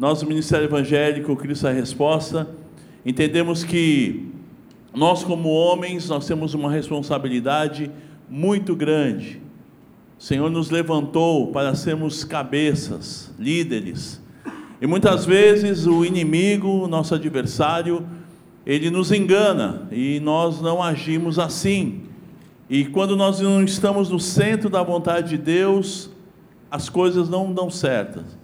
nós, do Ministério Evangélico Cristo é a Resposta, entendemos que nós, como homens, nós temos uma responsabilidade muito grande. O Senhor nos levantou para sermos cabeças, líderes. E muitas vezes o inimigo, nosso adversário, ele nos engana e nós não agimos assim. E quando nós não estamos no centro da vontade de Deus, as coisas não dão certas.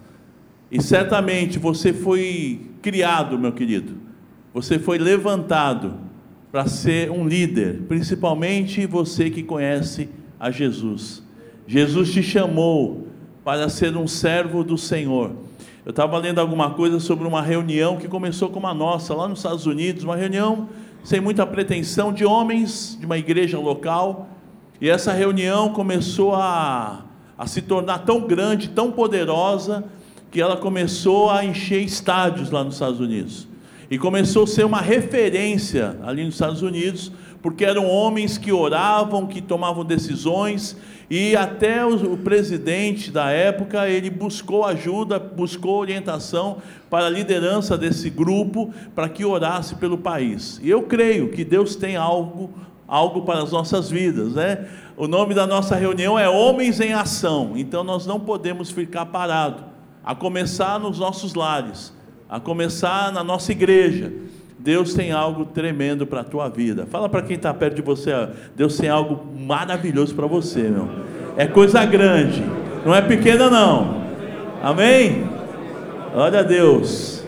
E certamente você foi criado, meu querido, você foi levantado para ser um líder, principalmente você que conhece a Jesus. Jesus te chamou para ser um servo do Senhor. Eu estava lendo alguma coisa sobre uma reunião que começou como a nossa, lá nos Estados Unidos, uma reunião sem muita pretensão de homens de uma igreja local. E essa reunião começou a, a se tornar tão grande, tão poderosa, que ela começou a encher estádios lá nos Estados Unidos. E começou a ser uma referência ali nos Estados Unidos, porque eram homens que oravam, que tomavam decisões, e até o, presidente da época, ele buscou ajuda, buscou orientação para a liderança desse grupo, para que orasse pelo país. E eu creio que Deus tem algo algo para as nossas vidas, né? O nome da nossa reunião é Homens em Ação. Então nós não podemos ficar parados, a começar nos nossos lares, a começar na nossa igreja. Deus tem algo tremendo para a tua vida. Fala para quem está perto de você, ó, Deus tem algo maravilhoso para você, meu. É coisa grande, não é pequena não. Amém? Glória a Deus.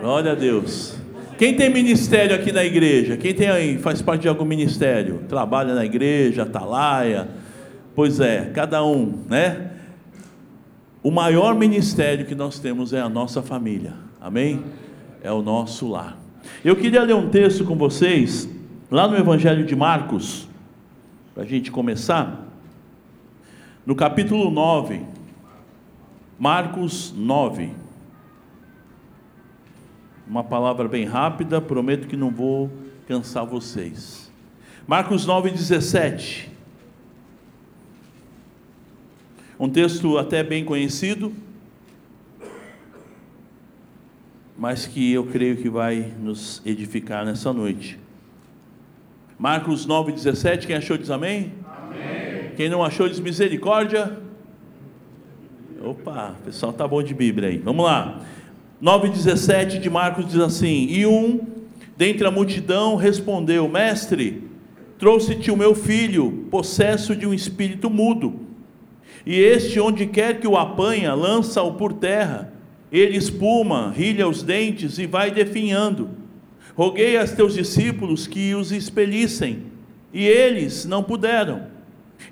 Glória a Deus. Quem tem ministério aqui na igreja? Quem tem faz parte de algum ministério? Trabalha na igreja, atalaia? Pois é, cada um, né? O maior ministério que nós temos é a nossa família. Amém? É o nosso lar. Eu queria ler um texto com vocês, lá no Evangelho de Marcos, para a gente começar, no capítulo 9. Marcos 9 uma palavra bem rápida, prometo que não vou cansar vocês. Marcos 9,17. Um texto até bem conhecido, mas que eu creio que vai nos edificar nessa noite. Marcos 9,17, quem achou diz amém? amém? Quem não achou diz misericórdia? Opa, o pessoal tá bom de Bíblia aí. Vamos lá. 9,17 de Marcos diz assim: E um dentre a multidão respondeu: Mestre, trouxe-te o meu filho, possesso de um espírito mudo. E este, onde quer que o apanha, lança-o por terra. Ele espuma, rilha os dentes e vai definhando. Roguei a teus discípulos que os expelissem, e eles não puderam.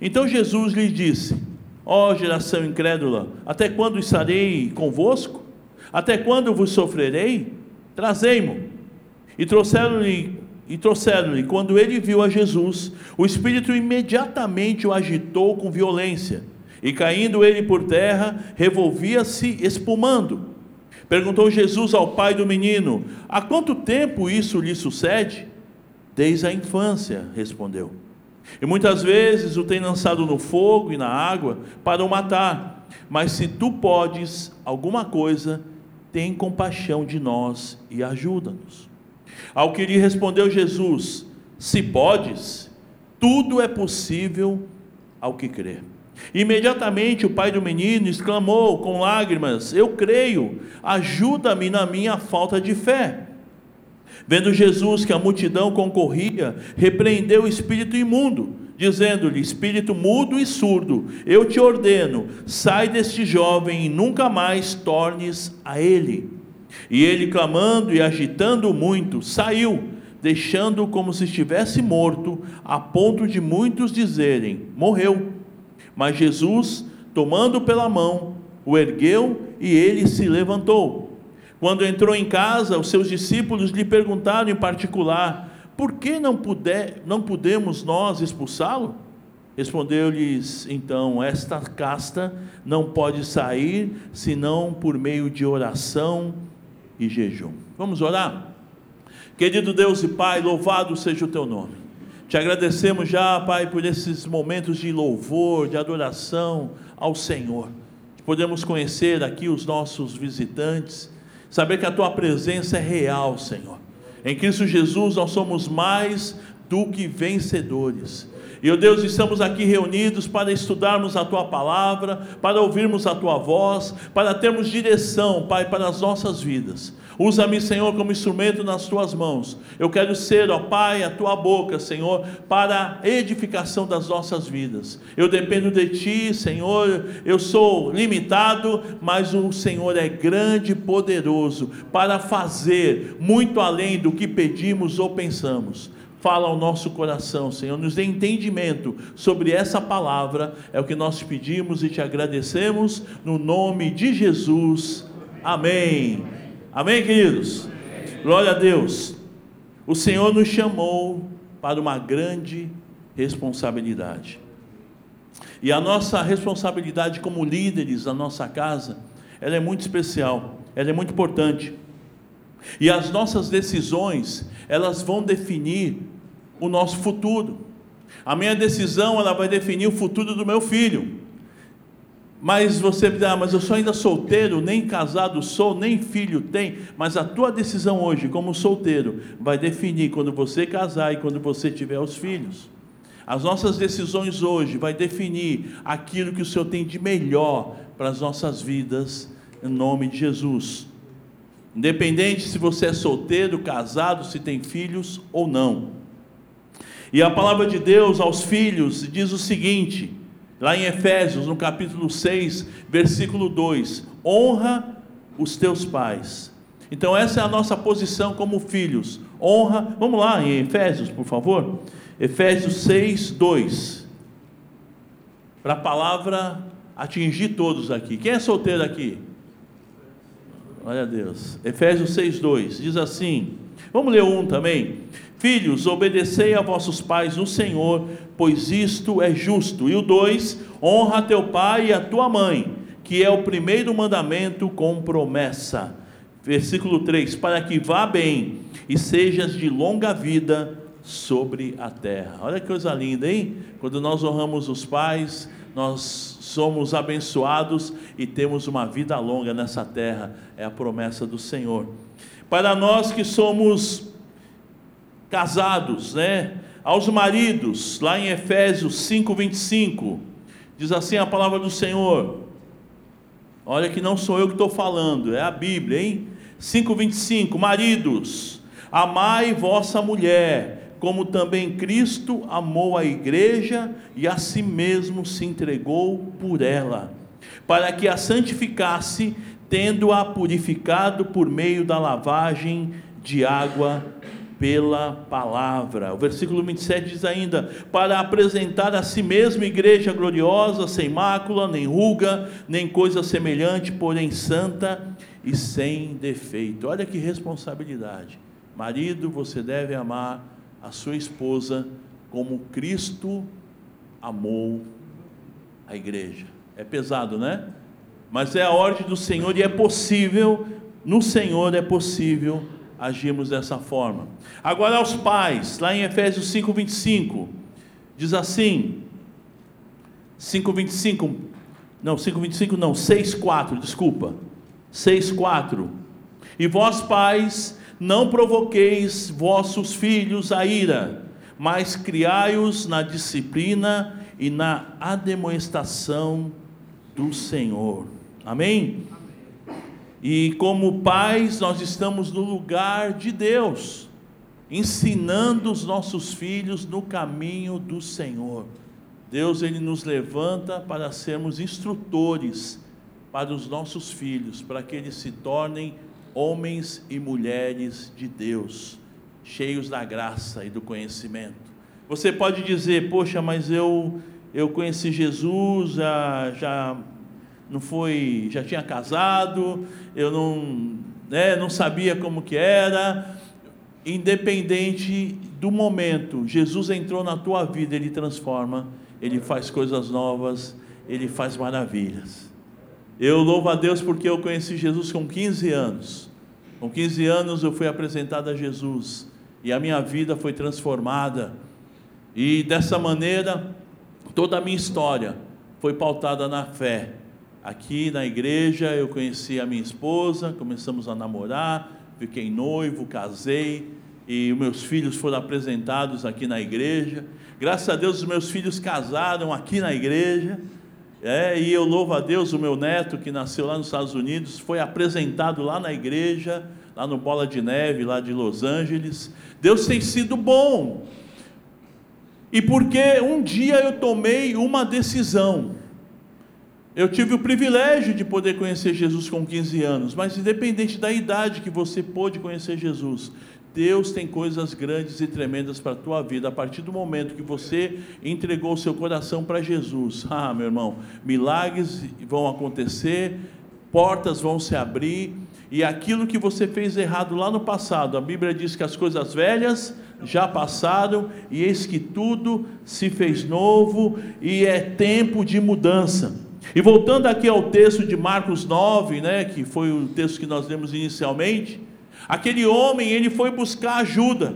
Então Jesus lhes disse: Ó oh, geração incrédula, até quando estarei convosco? Até quando vos sofrerei? Trazei-mo. E trouxeram-lhe e trouxeram-lhe, quando ele viu a Jesus, o Espírito imediatamente o agitou com violência, e caindo ele por terra, revolvia-se espumando. Perguntou Jesus ao pai do menino: Há quanto tempo isso lhe sucede? Desde a infância, respondeu. E muitas vezes o tem lançado no fogo e na água para o matar. Mas se tu podes alguma coisa, tem compaixão de nós e ajuda-nos. Ao que lhe respondeu Jesus: Se podes, tudo é possível ao que crê. Imediatamente o pai do menino exclamou com lágrimas: Eu creio, ajuda-me na minha falta de fé. Vendo Jesus que a multidão concorria, repreendeu o espírito imundo dizendo-lhe: Espírito mudo e surdo, eu te ordeno, sai deste jovem e nunca mais tornes a ele. E ele, clamando e agitando muito, saiu, deixando-o como se estivesse morto, a ponto de muitos dizerem: Morreu. Mas Jesus, tomando pela mão, o ergueu e ele se levantou. Quando entrou em casa, os seus discípulos lhe perguntaram em particular: por que não, puder, não podemos nós expulsá-lo? Respondeu-lhes então: Esta casta não pode sair senão por meio de oração e jejum. Vamos orar? Querido Deus e Pai, louvado seja o teu nome. Te agradecemos já, Pai, por esses momentos de louvor, de adoração ao Senhor podemos conhecer aqui os nossos visitantes, saber que a tua presença é real, Senhor. Em Cristo Jesus nós somos mais do que vencedores. E, oh Deus, estamos aqui reunidos para estudarmos a tua palavra, para ouvirmos a tua voz, para termos direção, Pai, para as nossas vidas. Usa-me, Senhor, como instrumento nas tuas mãos. Eu quero ser, ó Pai, a tua boca, Senhor, para a edificação das nossas vidas. Eu dependo de ti, Senhor. Eu sou limitado, mas o Senhor é grande e poderoso para fazer muito além do que pedimos ou pensamos fala ao nosso coração, Senhor, nos dê entendimento sobre essa palavra, é o que nós pedimos e te agradecemos, no nome de Jesus, amém. Amém, queridos? Glória a Deus. O Senhor nos chamou para uma grande responsabilidade. E a nossa responsabilidade como líderes da nossa casa, ela é muito especial, ela é muito importante. E as nossas decisões, elas vão definir o nosso futuro. A minha decisão, ela vai definir o futuro do meu filho. Mas você diz, ah, mas eu sou ainda solteiro, nem casado sou, nem filho tem. Mas a tua decisão hoje, como solteiro, vai definir quando você casar e quando você tiver os filhos. As nossas decisões hoje vai definir aquilo que o Senhor tem de melhor para as nossas vidas, em nome de Jesus. Independente se você é solteiro, casado, se tem filhos ou não. E a palavra de Deus aos filhos diz o seguinte: Lá em Efésios, no capítulo 6, versículo 2: honra os teus pais. Então, essa é a nossa posição como filhos. Honra, vamos lá em Efésios, por favor. Efésios 6, 2. Para a palavra atingir todos aqui. Quem é solteiro aqui? Olha a Deus. Efésios 6, 2. Diz assim: Vamos ler um também. Filhos, obedecei a vossos pais no Senhor, pois isto é justo. E o 2: honra teu pai e a tua mãe, que é o primeiro mandamento com promessa. Versículo 3: para que vá bem e sejas de longa vida sobre a terra. Olha que coisa linda, hein? Quando nós honramos os pais, nós somos abençoados e temos uma vida longa nessa terra, é a promessa do Senhor. Para nós que somos casados, né? Aos maridos, lá em Efésios 5:25, diz assim a palavra do Senhor. Olha que não sou eu que estou falando, é a Bíblia, hein? 5:25, maridos, amai vossa mulher, como também Cristo amou a igreja e a si mesmo se entregou por ela, para que a santificasse, tendo-a purificado por meio da lavagem de água pela palavra. O versículo 27 diz ainda: para apresentar a si mesmo igreja gloriosa, sem mácula, nem ruga, nem coisa semelhante, porém santa e sem defeito. Olha que responsabilidade. Marido, você deve amar a sua esposa como Cristo amou a igreja. É pesado, né? Mas é a ordem do Senhor e é possível, no Senhor é possível agirmos dessa forma. Agora aos pais, lá em Efésios 5:25, diz assim: 5:25, não, 5:25 não, 6:4, desculpa. 6:4. E vós pais, não provoqueis vossos filhos a ira, mas criai-os na disciplina e na ademoestação do Senhor. Amém? E como pais, nós estamos no lugar de Deus, ensinando os nossos filhos no caminho do Senhor. Deus ele nos levanta para sermos instrutores para os nossos filhos, para que eles se tornem homens e mulheres de Deus, cheios da graça e do conhecimento. Você pode dizer, poxa, mas eu eu conheci Jesus, já, já não foi, já tinha casado, eu não, né, não sabia como que era. Independente do momento, Jesus entrou na tua vida, ele transforma, ele faz coisas novas, ele faz maravilhas. Eu louvo a Deus porque eu conheci Jesus com 15 anos. Com 15 anos eu fui apresentado a Jesus e a minha vida foi transformada. E dessa maneira, toda a minha história foi pautada na fé aqui na igreja eu conheci a minha esposa, começamos a namorar, fiquei noivo, casei e meus filhos foram apresentados aqui na igreja. Graças a Deus os meus filhos casaram aqui na igreja. É, e eu louvo a Deus, o meu neto que nasceu lá nos Estados Unidos foi apresentado lá na igreja, lá no Bola de Neve, lá de Los Angeles. Deus tem sido bom. E porque um dia eu tomei uma decisão. Eu tive o privilégio de poder conhecer Jesus com 15 anos, mas independente da idade que você pôde conhecer Jesus, Deus tem coisas grandes e tremendas para a tua vida. A partir do momento que você entregou o seu coração para Jesus, ah, meu irmão, milagres vão acontecer, portas vão se abrir, e aquilo que você fez errado lá no passado, a Bíblia diz que as coisas velhas já passaram, e eis que tudo se fez novo, e é tempo de mudança. E voltando aqui ao texto de Marcos 9, né, que foi o texto que nós lemos inicialmente, aquele homem, ele foi buscar ajuda.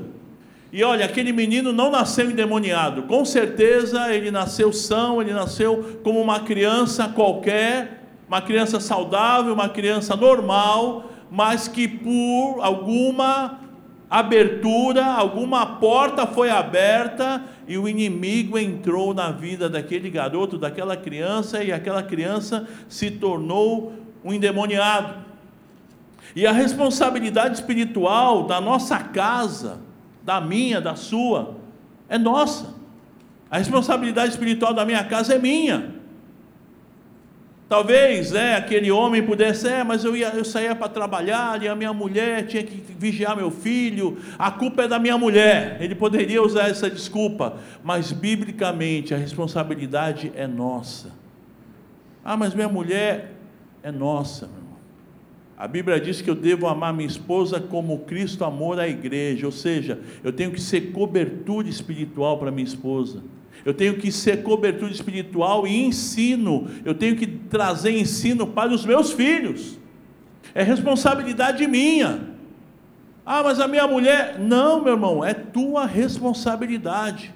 E olha, aquele menino não nasceu endemoniado, com certeza ele nasceu são, ele nasceu como uma criança qualquer, uma criança saudável, uma criança normal, mas que por alguma abertura, alguma porta foi aberta e o inimigo entrou na vida daquele garoto, daquela criança, e aquela criança se tornou um endemoniado. E a responsabilidade espiritual da nossa casa, da minha, da sua, é nossa. A responsabilidade espiritual da minha casa é minha. Talvez né, aquele homem pudesse, é, mas eu, ia, eu saía para trabalhar e a minha mulher tinha que vigiar meu filho, a culpa é da minha mulher. Ele poderia usar essa desculpa, mas biblicamente a responsabilidade é nossa. Ah, mas minha mulher é nossa, meu irmão. A Bíblia diz que eu devo amar minha esposa como Cristo amou a igreja, ou seja, eu tenho que ser cobertura espiritual para minha esposa eu tenho que ser cobertura espiritual e ensino, eu tenho que trazer ensino para os meus filhos, é responsabilidade minha. Ah, mas a minha mulher, não, meu irmão, é tua responsabilidade.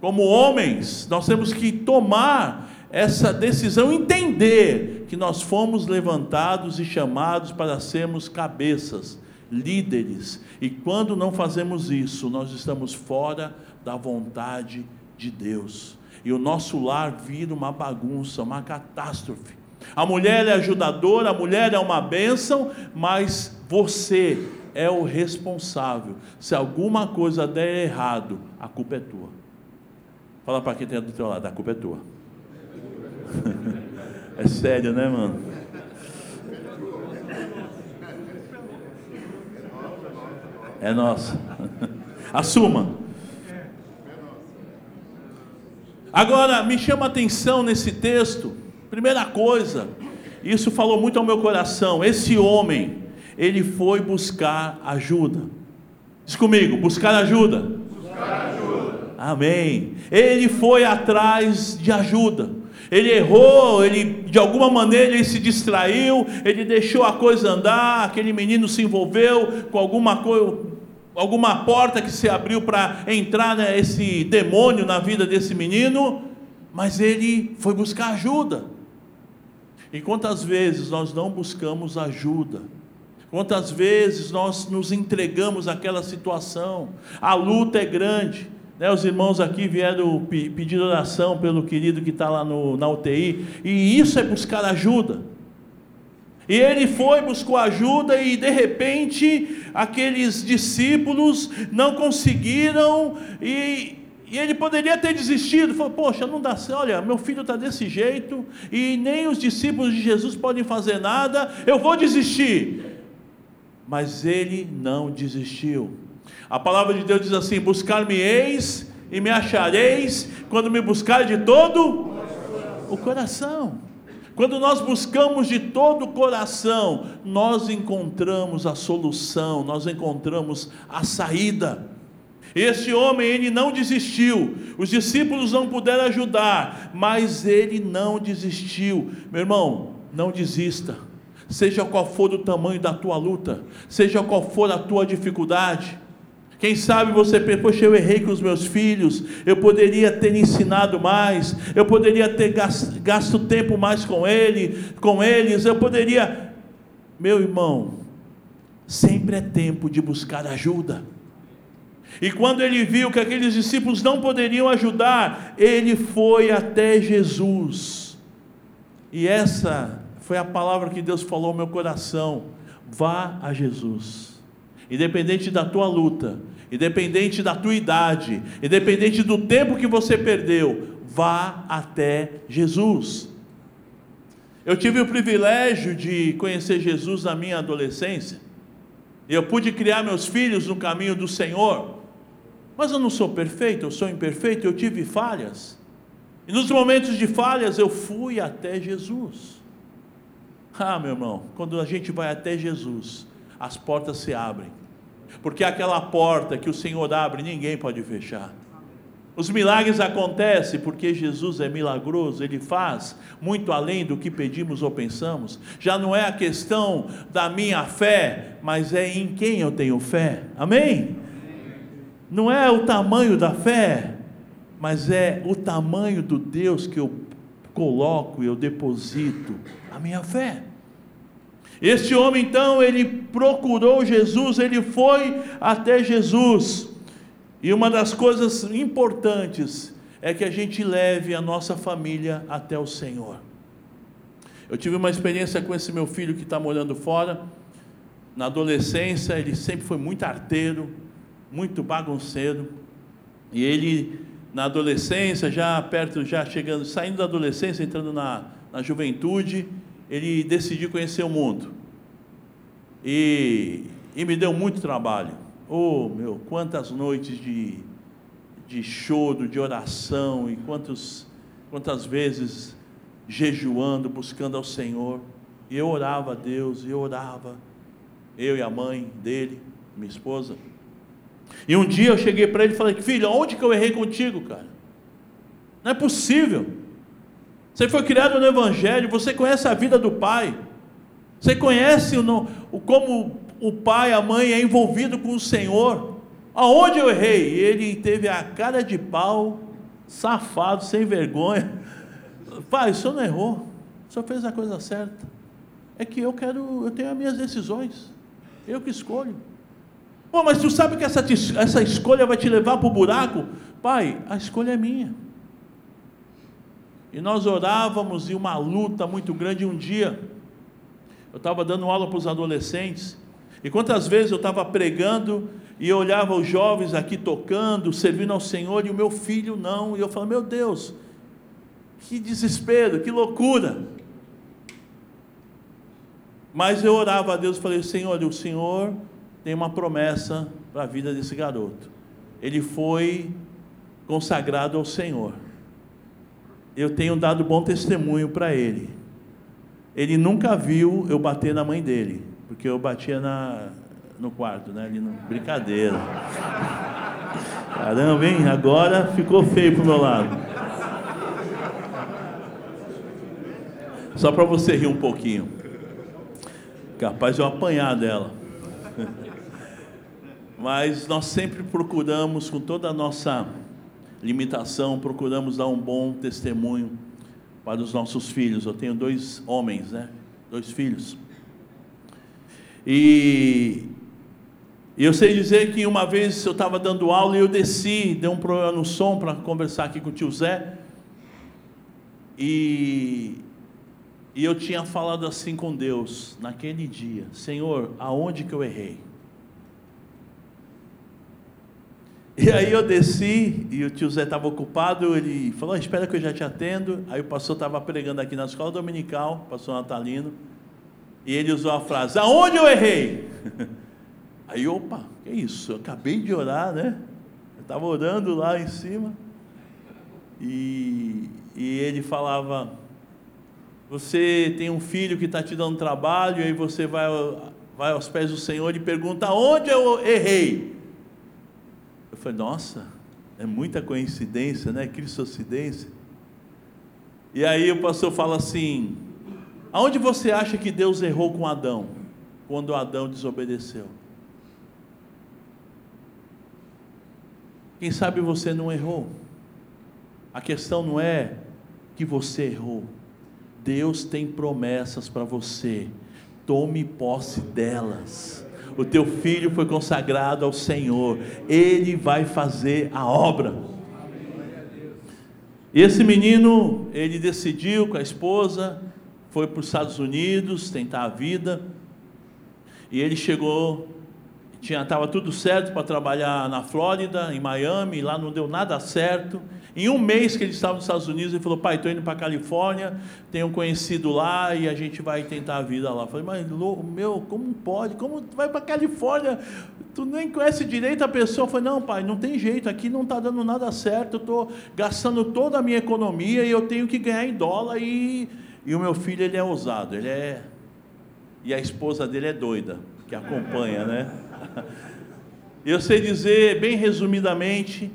Como homens, nós temos que tomar essa decisão, entender que nós fomos levantados e chamados para sermos cabeças, líderes, e quando não fazemos isso, nós estamos fora da vontade de de Deus. E o nosso lar vira uma bagunça, uma catástrofe. A mulher é ajudadora, a mulher é uma bênção, mas você é o responsável. Se alguma coisa der errado, a culpa é tua. Fala para quem tem do teu lado, a culpa é tua. é sério, né, mano? É nossa. Assuma. Agora, me chama a atenção nesse texto, primeira coisa, isso falou muito ao meu coração. Esse homem, ele foi buscar ajuda. Diz comigo, buscar ajuda. Buscar ajuda. Amém. Ele foi atrás de ajuda. Ele errou, ele de alguma maneira ele se distraiu, ele deixou a coisa andar, aquele menino se envolveu com alguma coisa, alguma porta que se abriu para entrar né, esse demônio na vida desse menino, mas ele foi buscar ajuda. E quantas vezes nós não buscamos ajuda? Quantas vezes nós nos entregamos àquela situação? A luta é grande. Né? Os irmãos aqui vieram pedir oração pelo querido que está lá no, na UTI, e isso é buscar ajuda. E ele foi, buscou ajuda e de repente aqueles discípulos não conseguiram e, e ele poderia ter desistido, falou, poxa, não dá certo, olha, meu filho está desse jeito, e nem os discípulos de Jesus podem fazer nada, eu vou desistir. Mas ele não desistiu. A palavra de Deus diz assim: buscar-me-eis e me achareis, quando me buscar de todo o coração. Quando nós buscamos de todo o coração, nós encontramos a solução, nós encontramos a saída. Este homem, ele não desistiu. Os discípulos não puderam ajudar, mas ele não desistiu. Meu irmão, não desista. Seja qual for o tamanho da tua luta, seja qual for a tua dificuldade, Quem sabe você pensa, poxa, eu errei com os meus filhos, eu poderia ter ensinado mais, eu poderia ter gasto, gasto tempo mais com ele, com eles, eu poderia. Meu irmão, sempre é tempo de buscar ajuda. E quando ele viu que aqueles discípulos não poderiam ajudar, ele foi até Jesus. E essa foi a palavra que Deus falou ao meu coração: vá a Jesus. Independente da tua luta, independente da tua idade, independente do tempo que você perdeu, vá até Jesus. Eu tive o privilégio de conhecer Jesus na minha adolescência. Eu pude criar meus filhos no caminho do Senhor. Mas eu não sou perfeito, eu sou imperfeito, eu tive falhas. E nos momentos de falhas eu fui até Jesus. Ah, meu irmão, quando a gente vai até Jesus, as portas se abrem. Porque aquela porta que o Senhor abre, ninguém pode fechar. Os milagres acontecem porque Jesus é milagroso, ele faz muito além do que pedimos ou pensamos. Já não é a questão da minha fé, mas é em quem eu tenho fé. Amém? Não é o tamanho da fé, mas é o tamanho do Deus que eu coloco e eu deposito a minha fé. Este homem então, ele procurou Jesus, ele foi até Jesus. E uma das coisas importantes é que a gente leve a nossa família até o Senhor. Eu tive uma experiência com esse meu filho que está morando fora. Na adolescência, ele sempre foi muito arteiro, muito bagunceiro. E ele, na adolescência, já perto, já chegando, saindo da adolescência, entrando na, na juventude, ele decidiu conhecer o mundo. E, e me deu muito trabalho. Oh, meu, quantas noites de, de choro, de oração, e quantos, quantas vezes jejuando, buscando ao Senhor. E eu orava a Deus, e eu orava, eu e a mãe dele, minha esposa. E um dia eu cheguei para ele e falei: Filho, onde que eu errei contigo, cara? Não é possível. Você foi criado no Evangelho, você conhece a vida do Pai, você conhece o, o, como o pai, a mãe é envolvido com o Senhor. Aonde eu errei? Ele teve a cara de pau, safado, sem vergonha. Pai, o senhor não errou, o senhor fez a coisa certa. É que eu quero, eu tenho as minhas decisões, eu que escolho. Pô, mas tu sabe que essa, essa escolha vai te levar para o buraco? Pai, a escolha é minha. E nós orávamos e uma luta muito grande. Um dia, eu estava dando aula para os adolescentes, e quantas vezes eu estava pregando e eu olhava os jovens aqui tocando, servindo ao Senhor, e o meu filho não, e eu falava, meu Deus, que desespero, que loucura. Mas eu orava a Deus e falei, Senhor, o Senhor tem uma promessa para a vida desse garoto. Ele foi consagrado ao Senhor eu tenho dado bom testemunho para ele. Ele nunca viu eu bater na mãe dele, porque eu batia na, no quarto, né? No, brincadeira. Caramba, hein? Agora ficou feio pro meu lado. Só para você rir um pouquinho. Capaz de eu apanhar dela. Mas nós sempre procuramos com toda a nossa limitação, procuramos dar um bom testemunho para os nossos filhos. Eu tenho dois homens, né? Dois filhos. E eu sei dizer que uma vez eu estava dando aula e eu desci, deu um problema no som para conversar aqui com o tio Zé. E, e eu tinha falado assim com Deus naquele dia: Senhor, aonde que eu errei? E aí eu desci e o tio Zé estava ocupado, ele falou, espera que eu já te atendo. Aí o pastor estava pregando aqui na escola dominical, pastor Natalino, e ele usou a frase, aonde eu errei? Aí, opa, que isso? Eu acabei de orar, né? Eu estava orando lá em cima, e, e ele falava, você tem um filho que está te dando trabalho, e aí você vai, vai aos pés do Senhor e pergunta, aonde eu errei? Falei, nossa, é muita coincidência, né? Cristocidência. E aí o pastor fala assim: aonde você acha que Deus errou com Adão? Quando Adão desobedeceu. Quem sabe você não errou. A questão não é que você errou. Deus tem promessas para você. Tome posse delas. O teu filho foi consagrado ao Senhor. Ele vai fazer a obra. E esse menino, ele decidiu com a esposa, foi para os Estados Unidos tentar a vida. E ele chegou, tinha estava tudo certo para trabalhar na Flórida, em Miami, lá não deu nada certo. Em um mês que ele estava nos Estados Unidos, ele falou: Pai, estou indo para a Califórnia, tenho um conhecido lá e a gente vai tentar a vida lá. Eu falei: Mas, meu, como pode? Como vai para a Califórnia? Tu nem conhece direito a pessoa. Eu falei: Não, pai, não tem jeito, aqui não está dando nada certo. Eu estou gastando toda a minha economia e eu tenho que ganhar em dólar. E, e o meu filho, ele é ousado, ele é. E a esposa dele é doida, que acompanha, né? Eu sei dizer, bem resumidamente,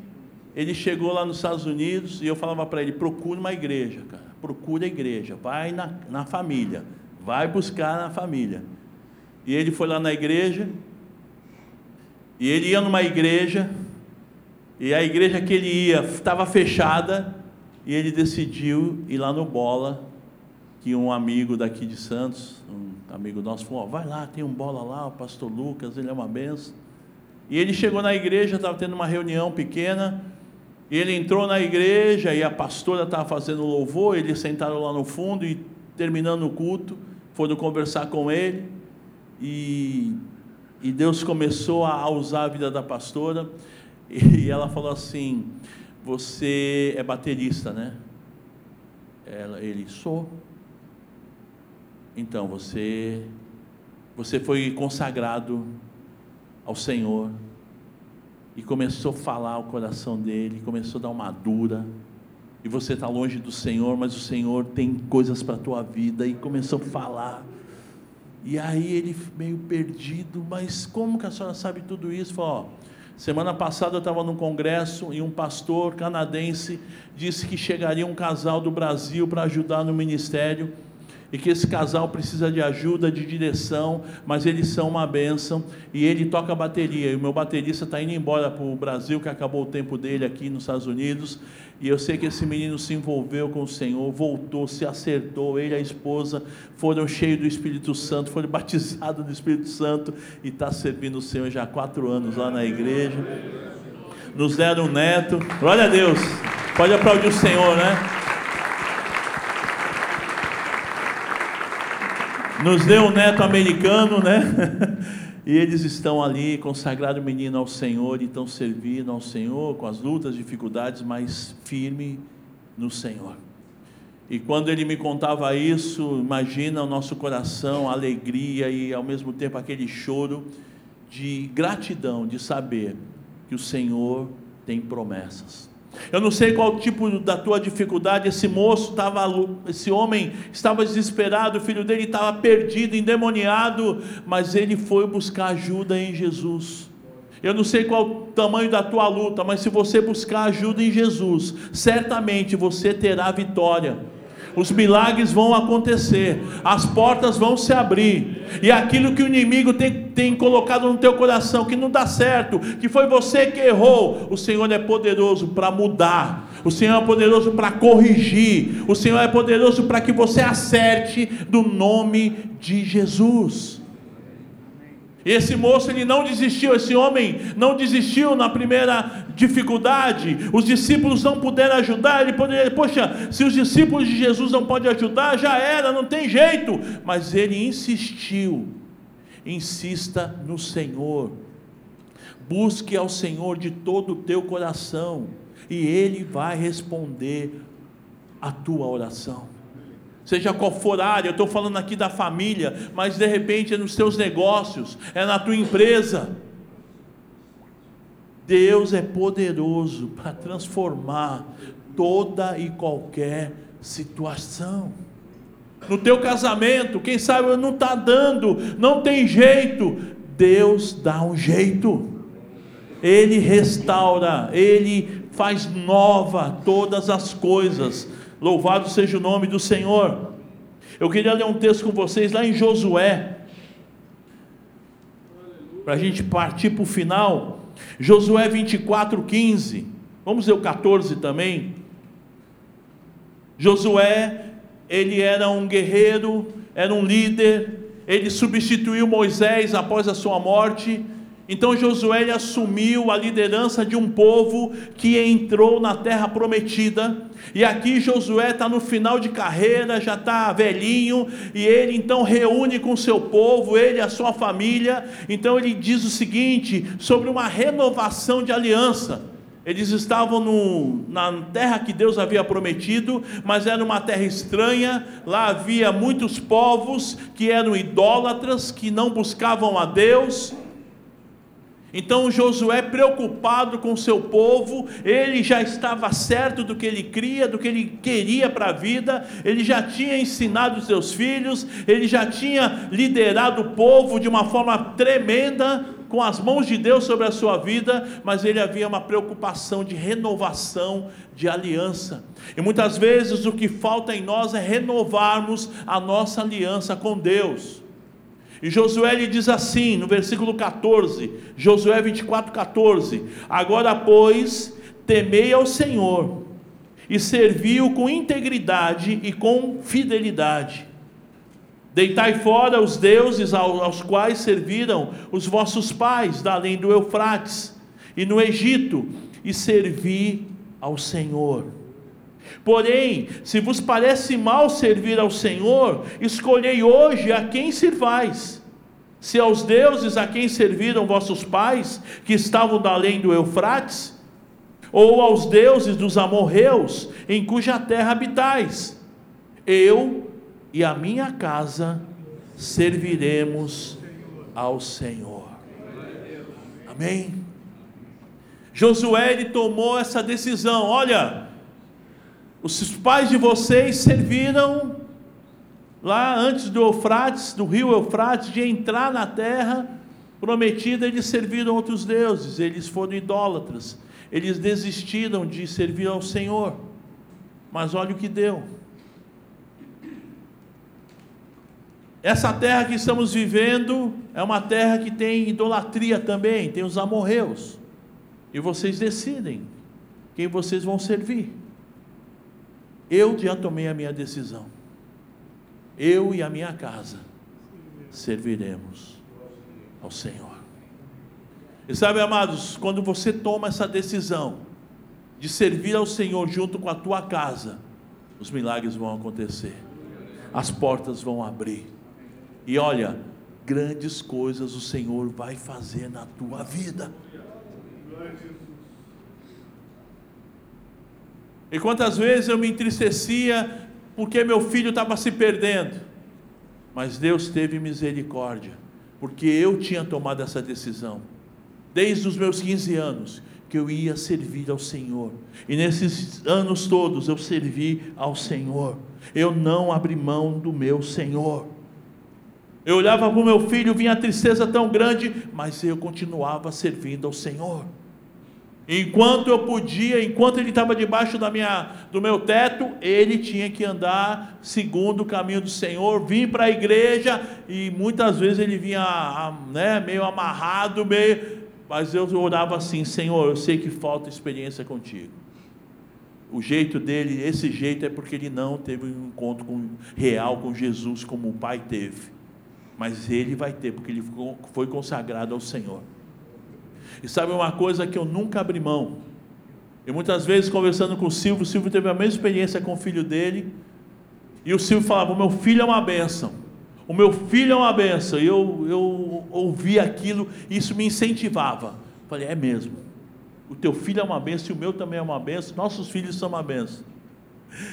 ele chegou lá nos Estados Unidos e eu falava para ele: procure uma igreja, cara, procure a igreja, vai na, na família, vai buscar na família. E ele foi lá na igreja, e ele ia numa igreja, e a igreja que ele ia estava fechada, e ele decidiu ir lá no Bola, que um amigo daqui de Santos, um amigo nosso, falou: vai lá, tem um Bola lá, o pastor Lucas, ele é uma benção. E ele chegou na igreja, estava tendo uma reunião pequena, e ele entrou na igreja e a pastora estava fazendo louvor, eles sentaram lá no fundo e terminando o culto, foram conversar com ele e, e Deus começou a usar a vida da pastora e ela falou assim: Você é baterista, né? Ela, ele, sou. Então você, você foi consagrado ao Senhor e começou a falar o coração dele, começou a dar uma dura. E você está longe do Senhor, mas o Senhor tem coisas para a tua vida. E começou a falar. E aí ele meio perdido, mas como que a senhora sabe tudo isso? Falou, ó, semana passada eu estava num congresso e um pastor canadense disse que chegaria um casal do Brasil para ajudar no ministério e que esse casal precisa de ajuda, de direção, mas eles são uma bênção e ele toca bateria. E o meu baterista está indo embora para o Brasil, que acabou o tempo dele aqui nos Estados Unidos. E eu sei que esse menino se envolveu com o Senhor, voltou, se acertou, ele e a esposa foram cheios do Espírito Santo, foram batizados do Espírito Santo e está servindo o Senhor já há quatro anos lá na igreja. Nos deram um neto, glória a Deus, pode aplaudir o Senhor, né? Nos deu um neto americano, né? E eles estão ali, consagrado menino ao Senhor, e estão servindo ao Senhor com as lutas, dificuldades, mas firme no Senhor. E quando ele me contava isso, imagina o nosso coração, a alegria e ao mesmo tempo aquele choro de gratidão, de saber que o Senhor tem promessas. Eu não sei qual tipo da tua dificuldade, esse moço estava, esse homem estava desesperado, o filho dele estava perdido, endemoniado, mas ele foi buscar ajuda em Jesus. Eu não sei qual o tamanho da tua luta, mas se você buscar ajuda em Jesus, certamente você terá vitória os milagres vão acontecer, as portas vão se abrir, e aquilo que o inimigo tem, tem colocado no teu coração, que não dá certo, que foi você que errou, o Senhor é poderoso para mudar, o Senhor é poderoso para corrigir, o Senhor é poderoso para que você acerte do nome de Jesus. Esse moço ele não desistiu, esse homem não desistiu na primeira dificuldade. Os discípulos não puderam ajudar, ele poderia, poxa, se os discípulos de Jesus não podem ajudar, já era, não tem jeito. Mas ele insistiu. Insista no Senhor. Busque ao Senhor de todo o teu coração e ele vai responder a tua oração seja qual for a área, eu estou falando aqui da família, mas de repente é nos teus negócios, é na tua empresa. Deus é poderoso para transformar toda e qualquer situação. No teu casamento, quem sabe não está dando, não tem jeito, Deus dá um jeito. Ele restaura, Ele faz nova todas as coisas. Louvado seja o nome do Senhor. Eu queria ler um texto com vocês lá em Josué, para a gente partir para o final. Josué 24, 15. Vamos ver o 14 também. Josué, ele era um guerreiro, era um líder, ele substituiu Moisés após a sua morte. Então Josué assumiu a liderança de um povo que entrou na terra prometida. E aqui Josué está no final de carreira, já está velhinho, e ele então reúne com seu povo, ele e a sua família. Então ele diz o seguinte sobre uma renovação de aliança. Eles estavam no, na terra que Deus havia prometido, mas era uma terra estranha. Lá havia muitos povos que eram idólatras, que não buscavam a Deus. Então Josué, preocupado com seu povo, ele já estava certo do que ele cria, do que ele queria para a vida, ele já tinha ensinado os seus filhos, ele já tinha liderado o povo de uma forma tremenda, com as mãos de Deus sobre a sua vida, mas ele havia uma preocupação de renovação de aliança. E muitas vezes o que falta em nós é renovarmos a nossa aliança com Deus. E Josué lhe diz assim, no versículo 14, Josué 24, 14: Agora, pois, temei ao Senhor e servi-o com integridade e com fidelidade Deitai fora os deuses aos quais serviram os vossos pais, da além do Eufrates, e no Egito, e servi ao Senhor. Porém, se vos parece mal servir ao Senhor, escolhei hoje a quem servais. Se aos deuses a quem serviram vossos pais, que estavam da além do Eufrates, ou aos deuses dos amorreus, em cuja terra habitais. Eu e a minha casa serviremos ao Senhor. Amém? Josué ele tomou essa decisão. Olha, os pais de vocês serviram lá antes do Eufrates, do rio Eufrates, de entrar na terra prometida, eles serviram outros deuses, eles foram idólatras, eles desistiram de servir ao Senhor. Mas olha o que deu. Essa terra que estamos vivendo é uma terra que tem idolatria também, tem os amorreus. E vocês decidem quem vocês vão servir. Eu já tomei a minha decisão. Eu e a minha casa serviremos ao Senhor. E sabe, amados, quando você toma essa decisão de servir ao Senhor junto com a tua casa, os milagres vão acontecer, as portas vão abrir e olha, grandes coisas o Senhor vai fazer na tua vida. E quantas vezes eu me entristecia porque meu filho estava se perdendo, mas Deus teve misericórdia, porque eu tinha tomado essa decisão, desde os meus 15 anos, que eu ia servir ao Senhor, e nesses anos todos eu servi ao Senhor, eu não abri mão do meu Senhor. Eu olhava para o meu filho, vinha a tristeza tão grande, mas eu continuava servindo ao Senhor. Enquanto eu podia, enquanto ele estava debaixo da minha, do meu teto, ele tinha que andar segundo o caminho do Senhor, vir para a igreja e muitas vezes ele vinha né, meio amarrado, meio, mas eu orava assim: Senhor, eu sei que falta experiência contigo. O jeito dele, esse jeito é porque ele não teve um encontro com, real com Jesus como o pai teve mas ele vai ter, porque ele foi consagrado ao Senhor. E sabe uma coisa que eu nunca abri mão? E muitas vezes conversando com o Silvio, o Silvio teve a mesma experiência com o filho dele, e o Silvio falava: O meu filho é uma bênção, o meu filho é uma bênção. E eu, eu ouvi aquilo, e isso me incentivava. Falei: É mesmo, o teu filho é uma bênção, e o meu também é uma bênção, nossos filhos são uma bênção.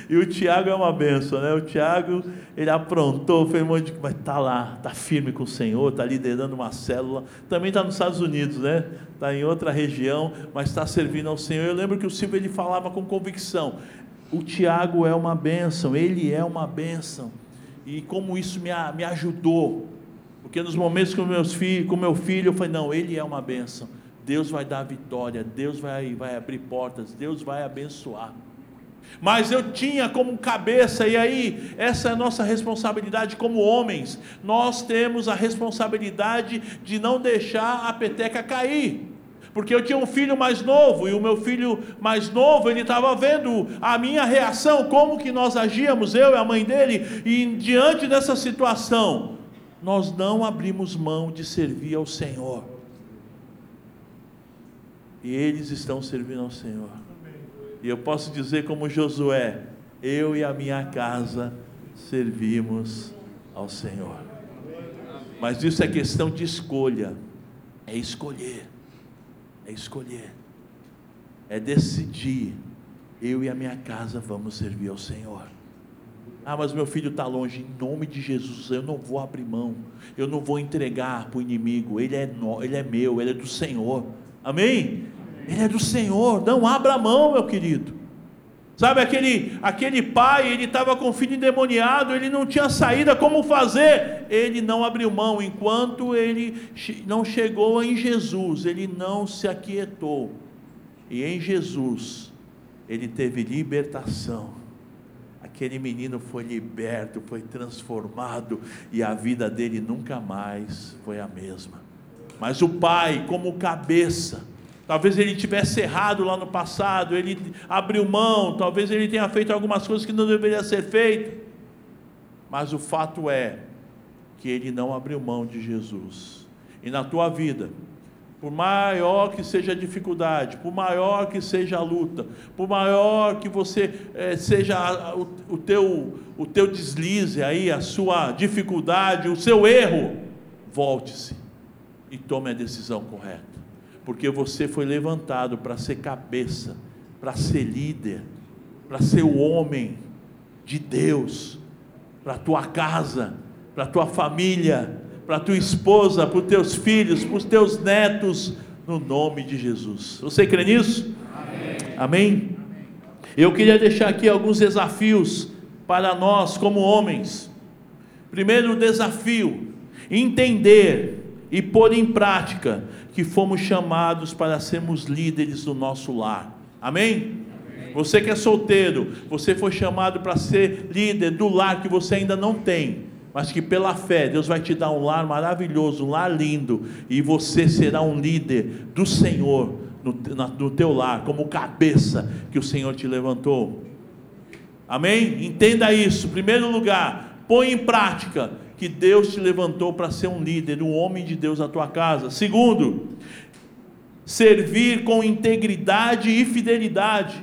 E o Tiago é uma benção, né? O Tiago, ele aprontou, fez um monte de... Mas está lá, está firme com o Senhor, está liderando uma célula. Também está nos Estados Unidos, né? Está em outra região, mas está servindo ao Senhor. Eu lembro que o Silvio, ele falava com convicção. O Tiago é uma benção, ele é uma benção. E como isso me, me ajudou. Porque nos momentos com meus filhos, com meu filho, eu falei, não, ele é uma benção. Deus vai dar vitória, Deus vai, vai abrir portas, Deus vai abençoar mas eu tinha como cabeça, e aí, essa é a nossa responsabilidade como homens, nós temos a responsabilidade de não deixar a peteca cair, porque eu tinha um filho mais novo, e o meu filho mais novo, ele estava vendo a minha reação, como que nós agíamos, eu e a mãe dele, e diante dessa situação, nós não abrimos mão de servir ao Senhor. E eles estão servindo ao Senhor. E eu posso dizer como Josué, eu e a minha casa servimos ao Senhor. Mas isso é questão de escolha. É escolher. É escolher. É decidir. Eu e a minha casa vamos servir ao Senhor. Ah, mas meu filho está longe. Em nome de Jesus, eu não vou abrir mão. Eu não vou entregar para o inimigo. Ele é, no, ele é meu, ele é do Senhor. Amém? Ele é do Senhor. Não abra mão, meu querido. Sabe aquele, aquele pai, ele estava com o filho endemoniado, ele não tinha saída como fazer. Ele não abriu mão enquanto ele não chegou em Jesus, ele não se aquietou. E em Jesus, ele teve libertação. Aquele menino foi liberto, foi transformado e a vida dele nunca mais foi a mesma. Mas o pai, como cabeça, Talvez ele tivesse errado lá no passado, ele abriu mão, talvez ele tenha feito algumas coisas que não deveria ser feito. Mas o fato é que ele não abriu mão de Jesus. E na tua vida, por maior que seja a dificuldade, por maior que seja a luta, por maior que você é, seja o, o, teu, o teu deslize aí, a sua dificuldade, o seu erro, volte-se e tome a decisão correta porque você foi levantado para ser cabeça, para ser líder, para ser o homem de Deus, para a tua casa, para a tua família, para a tua esposa, para os teus filhos, para os teus netos, no nome de Jesus. Você crê nisso? Amém. Amém? Eu queria deixar aqui alguns desafios para nós como homens. Primeiro desafio: entender e pôr em prática que fomos chamados para sermos líderes do nosso lar. Amém? Amém? Você que é solteiro, você foi chamado para ser líder do lar que você ainda não tem, mas que pela fé Deus vai te dar um lar maravilhoso, um lar lindo, e você será um líder do Senhor no, na, no teu lar, como cabeça que o Senhor te levantou. Amém? Entenda isso. Primeiro lugar, põe em prática que Deus te levantou para ser um líder, um homem de Deus na tua casa. Segundo, servir com integridade e fidelidade.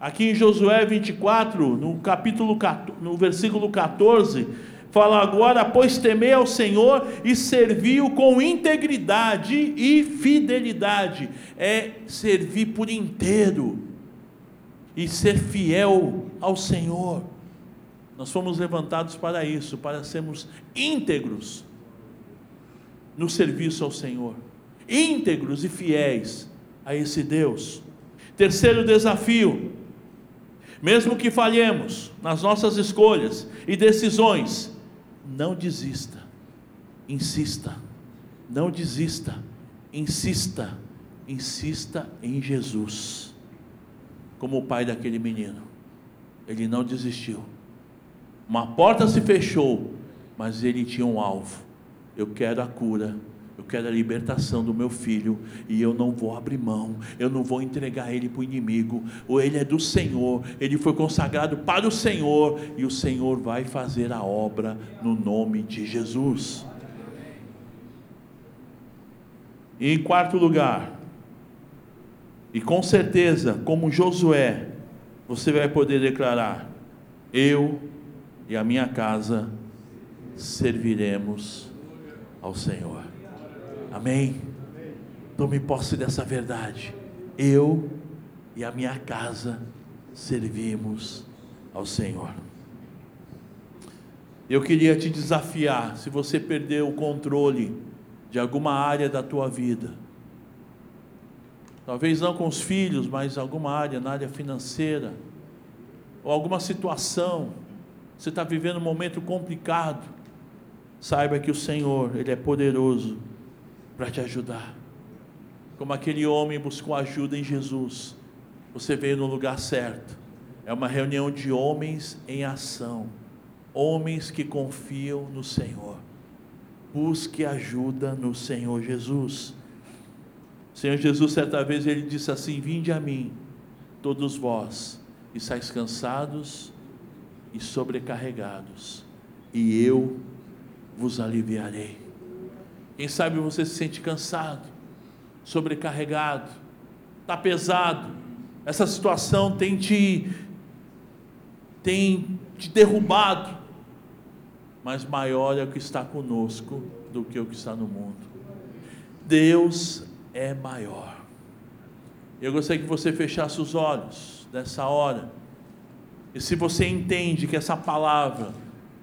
Aqui em Josué 24, no capítulo no versículo 14, fala agora, pois temei ao Senhor e serviu com integridade e fidelidade. É servir por inteiro e ser fiel ao Senhor. Nós fomos levantados para isso, para sermos íntegros no serviço ao Senhor, íntegros e fiéis a esse Deus. Terceiro desafio: mesmo que falhemos nas nossas escolhas e decisões, não desista, insista, não desista, insista, insista em Jesus, como o pai daquele menino, ele não desistiu uma porta se fechou, mas ele tinha um alvo. Eu quero a cura, eu quero a libertação do meu filho, e eu não vou abrir mão, eu não vou entregar ele para o inimigo, ou ele é do Senhor, ele foi consagrado para o Senhor, e o Senhor vai fazer a obra no nome de Jesus. E em quarto lugar, e com certeza, como Josué, você vai poder declarar: Eu e a minha casa serviremos ao Senhor. Amém? Tome posse dessa verdade. Eu e a minha casa servimos ao Senhor. Eu queria te desafiar, se você perdeu o controle de alguma área da tua vida, talvez não com os filhos, mas alguma área, na área financeira, ou alguma situação, você está vivendo um momento complicado, saiba que o Senhor, Ele é poderoso para te ajudar. Como aquele homem buscou ajuda em Jesus, você veio no lugar certo. É uma reunião de homens em ação, homens que confiam no Senhor. Busque ajuda no Senhor Jesus. Senhor Jesus, certa vez, ele disse assim: Vinde a mim, todos vós, e estáis cansados e sobrecarregados, e eu vos aliviarei. Quem sabe você se sente cansado, sobrecarregado, está pesado, essa situação tem te, tem te derrubado, mas maior é o que está conosco do que o que está no mundo. Deus é maior. Eu gostaria que você fechasse os olhos nessa hora. E se você entende que essa palavra,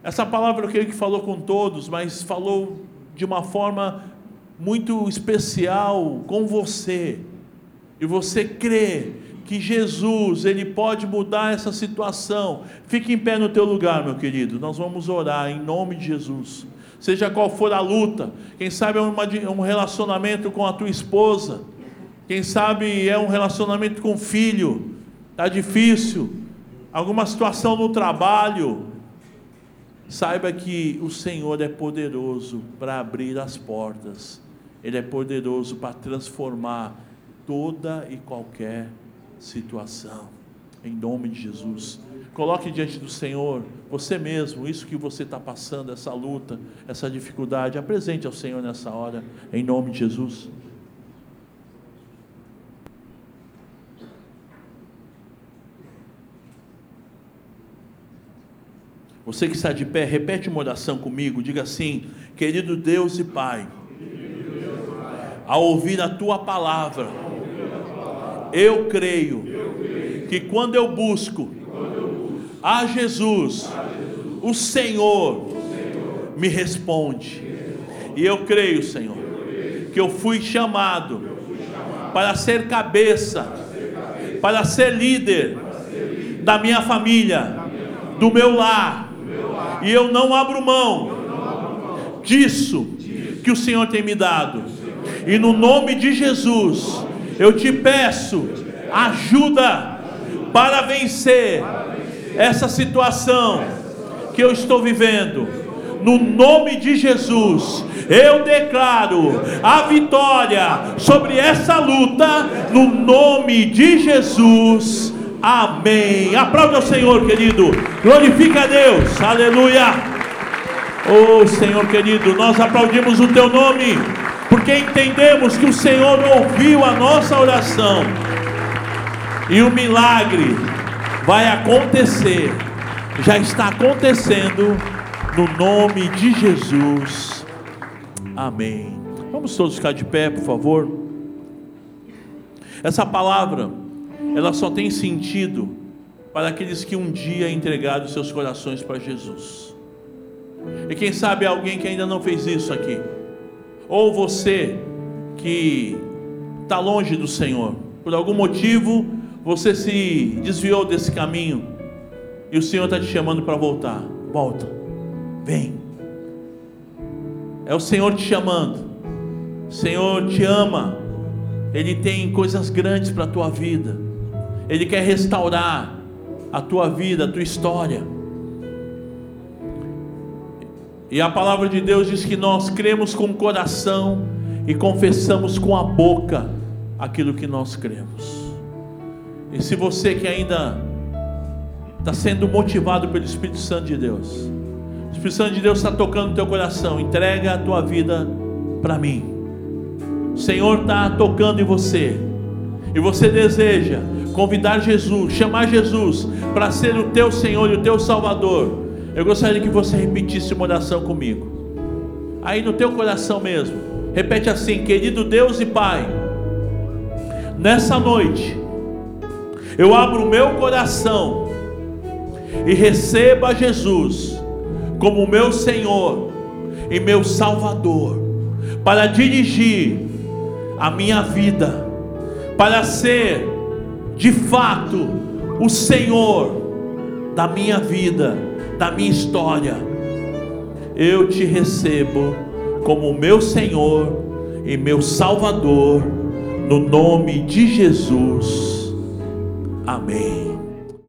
essa palavra eu creio que falou com todos, mas falou de uma forma muito especial com você, e você crê que Jesus, ele pode mudar essa situação, fique em pé no teu lugar, meu querido. Nós vamos orar em nome de Jesus. Seja qual for a luta, quem sabe é uma, um relacionamento com a tua esposa, quem sabe é um relacionamento com o filho, está difícil, alguma situação no trabalho, saiba que o Senhor é poderoso para abrir as portas, Ele é poderoso para transformar toda e qualquer situação, em nome de Jesus. Coloque diante do Senhor, você mesmo, isso que você está passando, essa luta, essa dificuldade, apresente ao Senhor nessa hora, em nome de Jesus. Você que está de pé, repete uma oração comigo. Diga assim: Querido Deus e Pai, ao ouvir a tua palavra, eu creio que quando eu busco a Jesus, o Senhor me responde. E eu creio, Senhor, que eu fui chamado para ser cabeça, para ser líder da minha família, do meu lar e eu não abro mão disso que o Senhor tem me dado. E no nome de Jesus, eu te peço ajuda para vencer essa situação que eu estou vivendo. No nome de Jesus, eu declaro a vitória sobre essa luta, no nome de Jesus. Amém. Aplauda o Senhor, querido. Glorifica a Deus. Aleluia. Oh, Senhor querido, nós aplaudimos o teu nome, porque entendemos que o Senhor ouviu a nossa oração. E o milagre vai acontecer. Já está acontecendo no nome de Jesus. Amém. Vamos todos ficar de pé, por favor. Essa palavra ela só tem sentido para aqueles que um dia entregaram seus corações para Jesus. E quem sabe alguém que ainda não fez isso aqui, ou você que está longe do Senhor, por algum motivo você se desviou desse caminho e o Senhor está te chamando para voltar. Volta, vem. É o Senhor te chamando. O Senhor te ama. Ele tem coisas grandes para a tua vida. Ele quer restaurar a tua vida, a tua história. E a palavra de Deus diz que nós cremos com o coração e confessamos com a boca aquilo que nós cremos. E se você que ainda está sendo motivado pelo Espírito Santo de Deus, o Espírito Santo de Deus está tocando no teu coração, entrega a tua vida para mim. O Senhor está tocando em você, e você deseja convidar Jesus, chamar Jesus para ser o teu Senhor e o teu Salvador, eu gostaria que você repetisse uma oração comigo. Aí no teu coração mesmo, repete assim: Querido Deus e Pai, nessa noite, eu abro o meu coração e receba Jesus como meu Senhor e meu Salvador, para dirigir a minha vida, para ser de fato o Senhor da minha vida, da minha história. Eu te recebo como meu Senhor e meu Salvador, no nome de Jesus. Amém.